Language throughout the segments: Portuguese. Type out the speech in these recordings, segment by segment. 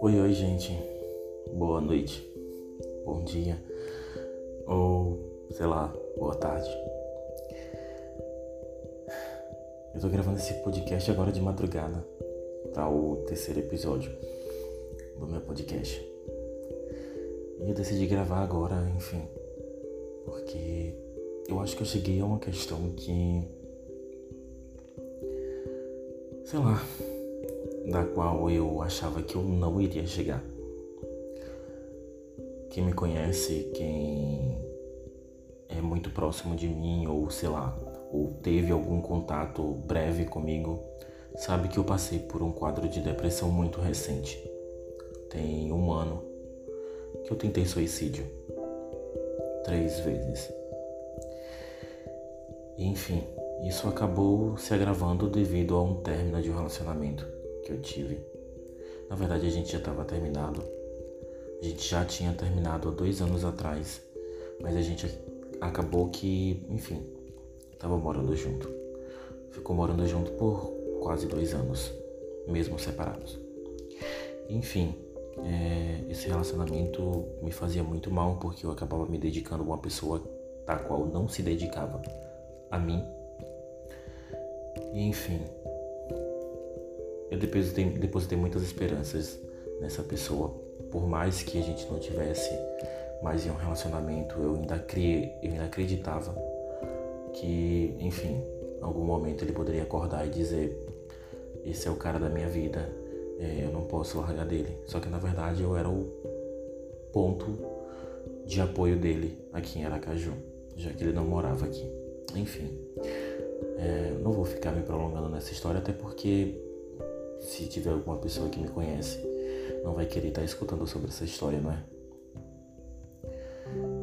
Oi, oi, gente. Boa noite, bom dia, ou sei lá, boa tarde. Eu tô gravando esse podcast agora de madrugada, tá? O terceiro episódio do meu podcast. E eu decidi gravar agora, enfim, porque eu acho que eu cheguei a uma questão que. Sei lá, da qual eu achava que eu não iria chegar. Quem me conhece, quem é muito próximo de mim, ou sei lá, ou teve algum contato breve comigo, sabe que eu passei por um quadro de depressão muito recente. Tem um ano que eu tentei suicídio. Três vezes. Enfim, isso acabou se agravando devido a um término de um relacionamento que eu tive. Na verdade, a gente já estava terminado. A gente já tinha terminado há dois anos atrás, mas a gente acabou que, enfim, estava morando junto. Ficou morando junto por quase dois anos, mesmo separados. Enfim, é, esse relacionamento me fazia muito mal porque eu acabava me dedicando a uma pessoa da qual não se dedicava a mim. E enfim, eu depositei, depositei muitas esperanças nessa pessoa. Por mais que a gente não tivesse mais em um relacionamento, eu ainda, criei, eu ainda acreditava que, enfim, em algum momento ele poderia acordar e dizer: Esse é o cara da minha vida, é, eu não posso largar dele. Só que na verdade eu era o ponto de apoio dele aqui em Aracaju, já que ele não morava aqui. Enfim, é, não vou ficar me prolongando nessa história, até porque se tiver alguma pessoa que me conhece, não vai querer estar escutando sobre essa história, não é?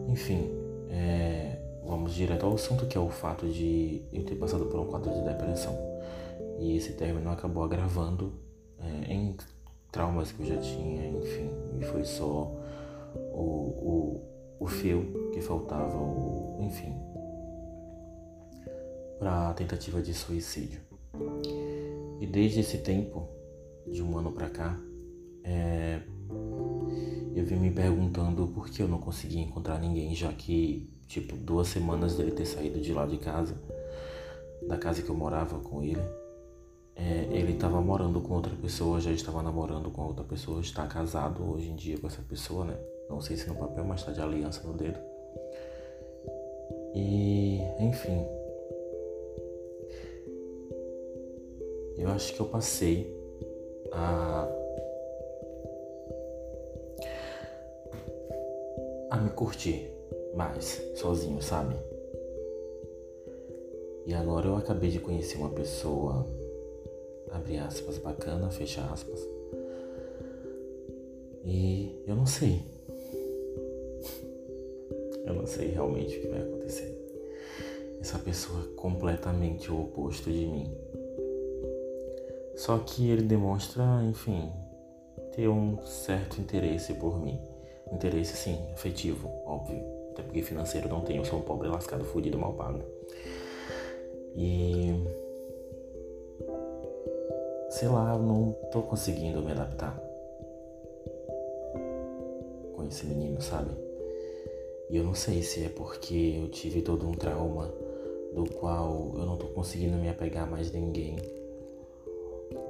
Enfim, é, vamos direto ao assunto que é o fato de eu ter passado por um quadro de depressão. E esse término acabou agravando é, em traumas que eu já tinha, enfim, e foi só o, o, o fio que faltava, o, enfim, para a tentativa de suicídio. E desde esse tempo, de um ano para cá, é, eu vim me perguntando por que eu não conseguia encontrar ninguém, já que, tipo, duas semanas dele ter saído de lá de casa, da casa que eu morava com ele, é, ele estava morando com outra pessoa, já estava namorando com outra pessoa, está casado hoje em dia com essa pessoa, né? Não sei se no papel, mas está de aliança no dedo. E, enfim, eu acho que eu passei a, a me curtir mais sozinho, sabe? E agora eu acabei de conhecer uma pessoa, abre aspas, bacana, fecha aspas. E eu não sei. Eu não sei realmente o que vai acontecer. Essa pessoa é completamente o oposto de mim. Só que ele demonstra, enfim, ter um certo interesse por mim. Interesse, sim, afetivo, óbvio. Até porque financeiro não tenho, sou um pobre lascado, fudido, mal pago. E. Sei lá, não tô conseguindo me adaptar com esse menino, sabe? E eu não sei se é porque eu tive todo um trauma do qual eu não tô conseguindo me apegar mais a ninguém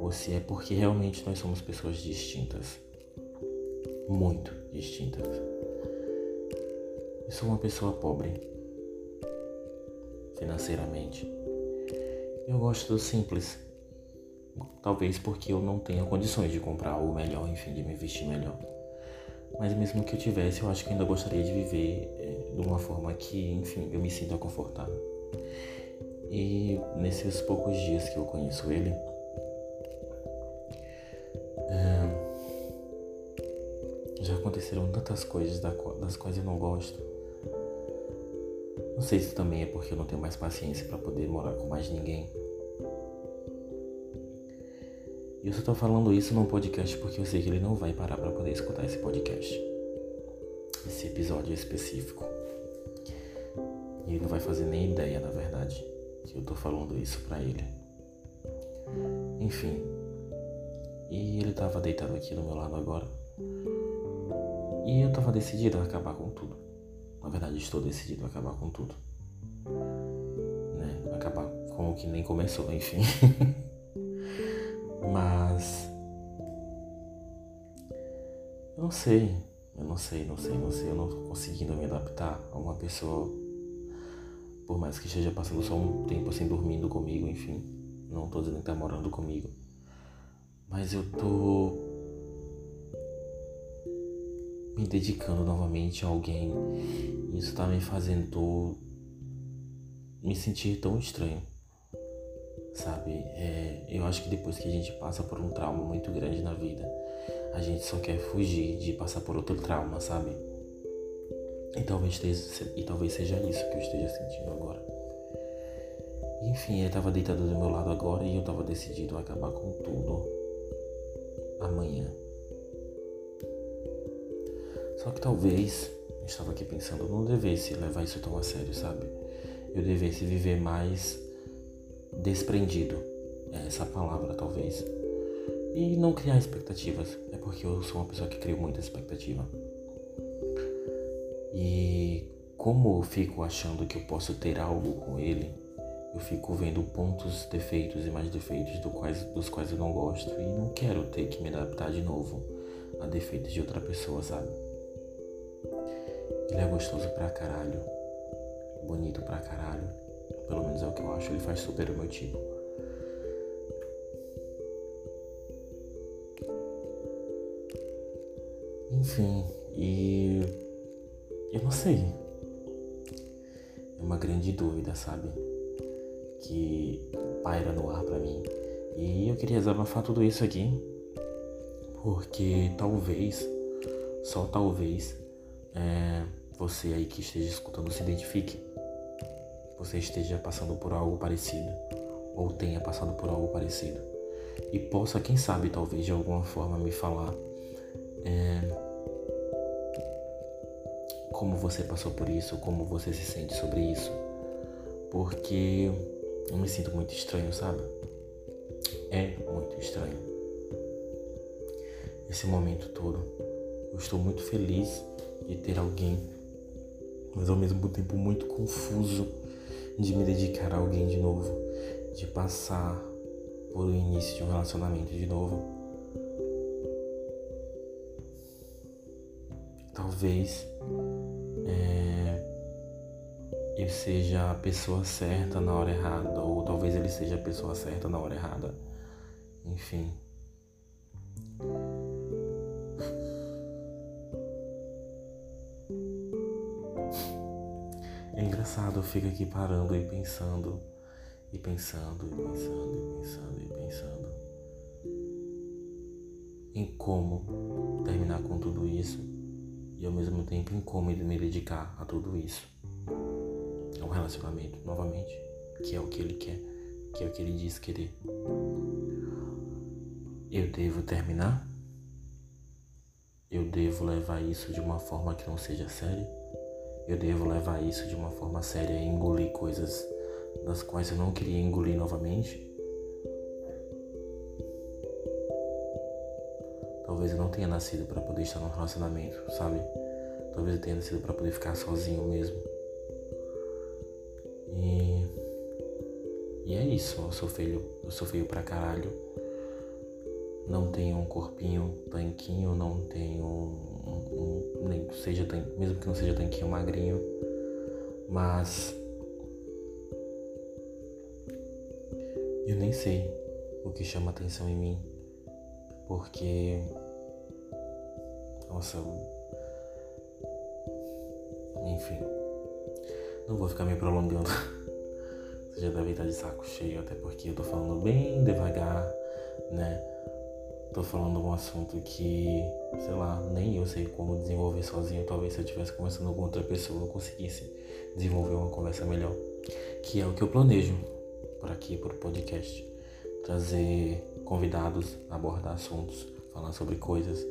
ou se é porque realmente nós somos pessoas distintas. Muito distintas. Eu sou uma pessoa pobre, financeiramente. Eu gosto do simples. Talvez porque eu não tenha condições de comprar o melhor, enfim, de me vestir melhor. Mas mesmo que eu tivesse, eu acho que ainda gostaria de viver é, de uma forma que, enfim, eu me sinta confortável. E nesses poucos dias que eu conheço ele, aconteceram tantas coisas das quais eu não gosto. Não sei se também é porque eu não tenho mais paciência para poder morar com mais ninguém. E eu só tô falando isso num podcast porque eu sei que ele não vai parar para poder escutar esse podcast. Esse episódio específico. E ele não vai fazer nem ideia, na verdade, que eu tô falando isso pra ele. Enfim. E ele tava deitado aqui do meu lado agora. E eu tava decidido a acabar com tudo. Na verdade, estou decidido a acabar com tudo. Né? Acabar com o que nem começou, enfim. Mas. Eu não sei. Eu não sei, não sei, não sei. Eu não tô conseguindo me adaptar a uma pessoa. Por mais que esteja passando só um tempo assim dormindo comigo, enfim. Não tô dizendo que tá morando comigo. Mas eu tô me dedicando novamente a alguém. Isso tá me fazendo me sentir tão estranho. Sabe? É, eu acho que depois que a gente passa por um trauma muito grande na vida, a gente só quer fugir de passar por outro trauma, sabe? E talvez, esteja, e talvez seja isso que eu esteja sentindo agora. Enfim, ele estava deitado do meu lado agora e eu estava decidido a acabar com tudo amanhã. Só que talvez, eu estava aqui pensando, eu não devesse levar isso tão a sério, sabe? Eu devesse viver mais desprendido. É essa palavra, talvez. E não criar expectativas. É porque eu sou uma pessoa que crio muita expectativa. E como eu fico achando que eu posso ter algo com ele, eu fico vendo pontos, defeitos e mais defeitos do quais, dos quais eu não gosto e não quero ter que me adaptar de novo a defeitos de outra pessoa, sabe? Ele é gostoso pra caralho, bonito pra caralho, pelo menos é o que eu acho, ele faz super o meu tipo. Enfim, e eu não sei. É uma grande dúvida, sabe? Que paira no ar pra mim. E eu queria desabafar tudo isso aqui, porque talvez, só talvez, é, você aí que esteja escutando se identifique. Você esteja passando por algo parecido, ou tenha passado por algo parecido. E possa, quem sabe, talvez de alguma forma me falar é, como você passou por isso, como você se sente sobre isso. Porque eu me sinto muito estranho, sabe? É muito estranho. Esse momento todo. Eu estou muito feliz de ter alguém, mas ao mesmo tempo muito confuso de me dedicar a alguém de novo, de passar por o início de um relacionamento de novo. Talvez é, ele seja a pessoa certa na hora errada, ou talvez ele seja a pessoa certa na hora errada. Enfim. É engraçado, eu fico aqui parando e pensando, e pensando, e pensando, e pensando, e pensando em como terminar com tudo isso e ao mesmo tempo incômodo me dedicar a tudo isso. É um relacionamento, novamente, que é o que ele quer, que é o que ele diz querer. Eu devo terminar? Eu devo levar isso de uma forma que não seja séria? Eu devo levar isso de uma forma séria e engolir coisas das quais eu não queria engolir novamente? Talvez eu não tenha nascido para poder estar num relacionamento, sabe? Talvez eu tenha nascido para poder ficar sozinho mesmo. E. E é isso, eu sou feio, eu sou feio pra caralho. Não tenho um corpinho tanquinho, não tenho nem seja mesmo que não seja tanquinho magrinho, mas eu nem sei o que chama atenção em mim, porque nossa, enfim. Não vou ficar me prolongando. Você já deve estar de saco cheio, até porque eu tô falando bem devagar, né? Tô falando um assunto que, sei lá, nem eu sei como desenvolver sozinho. Talvez se eu estivesse conversando com outra pessoa eu conseguisse desenvolver uma conversa melhor. Que é o que eu planejo por aqui, por podcast. Trazer convidados, abordar assuntos, falar sobre coisas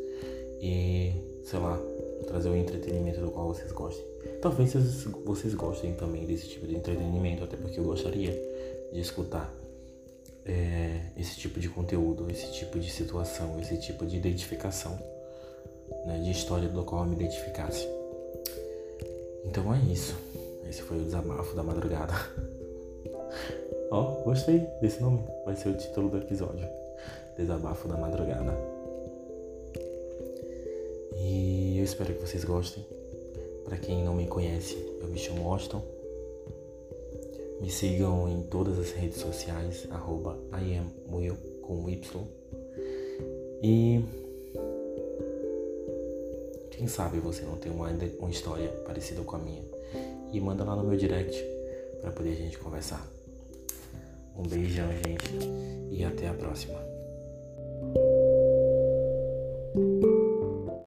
e, sei lá, trazer o entretenimento do qual vocês gostem. Talvez vocês gostem também desse tipo de entretenimento, até porque eu gostaria de escutar é, esse tipo de conteúdo, esse tipo de situação, esse tipo de identificação, né, de história do qual eu me identificasse. Então é isso. Esse foi o desabafo da madrugada. Ó, oh, gostei desse nome. Vai ser o título do episódio. Desabafo da madrugada. E eu espero que vocês gostem. Para quem não me conhece, eu me chamo Austin. Me sigam em todas as redes sociais, arroba IamWill com Y. E quem sabe você não tem uma, uma história parecida com a minha. E manda lá no meu direct para poder a gente conversar. Um beijão, gente, e até a próxima.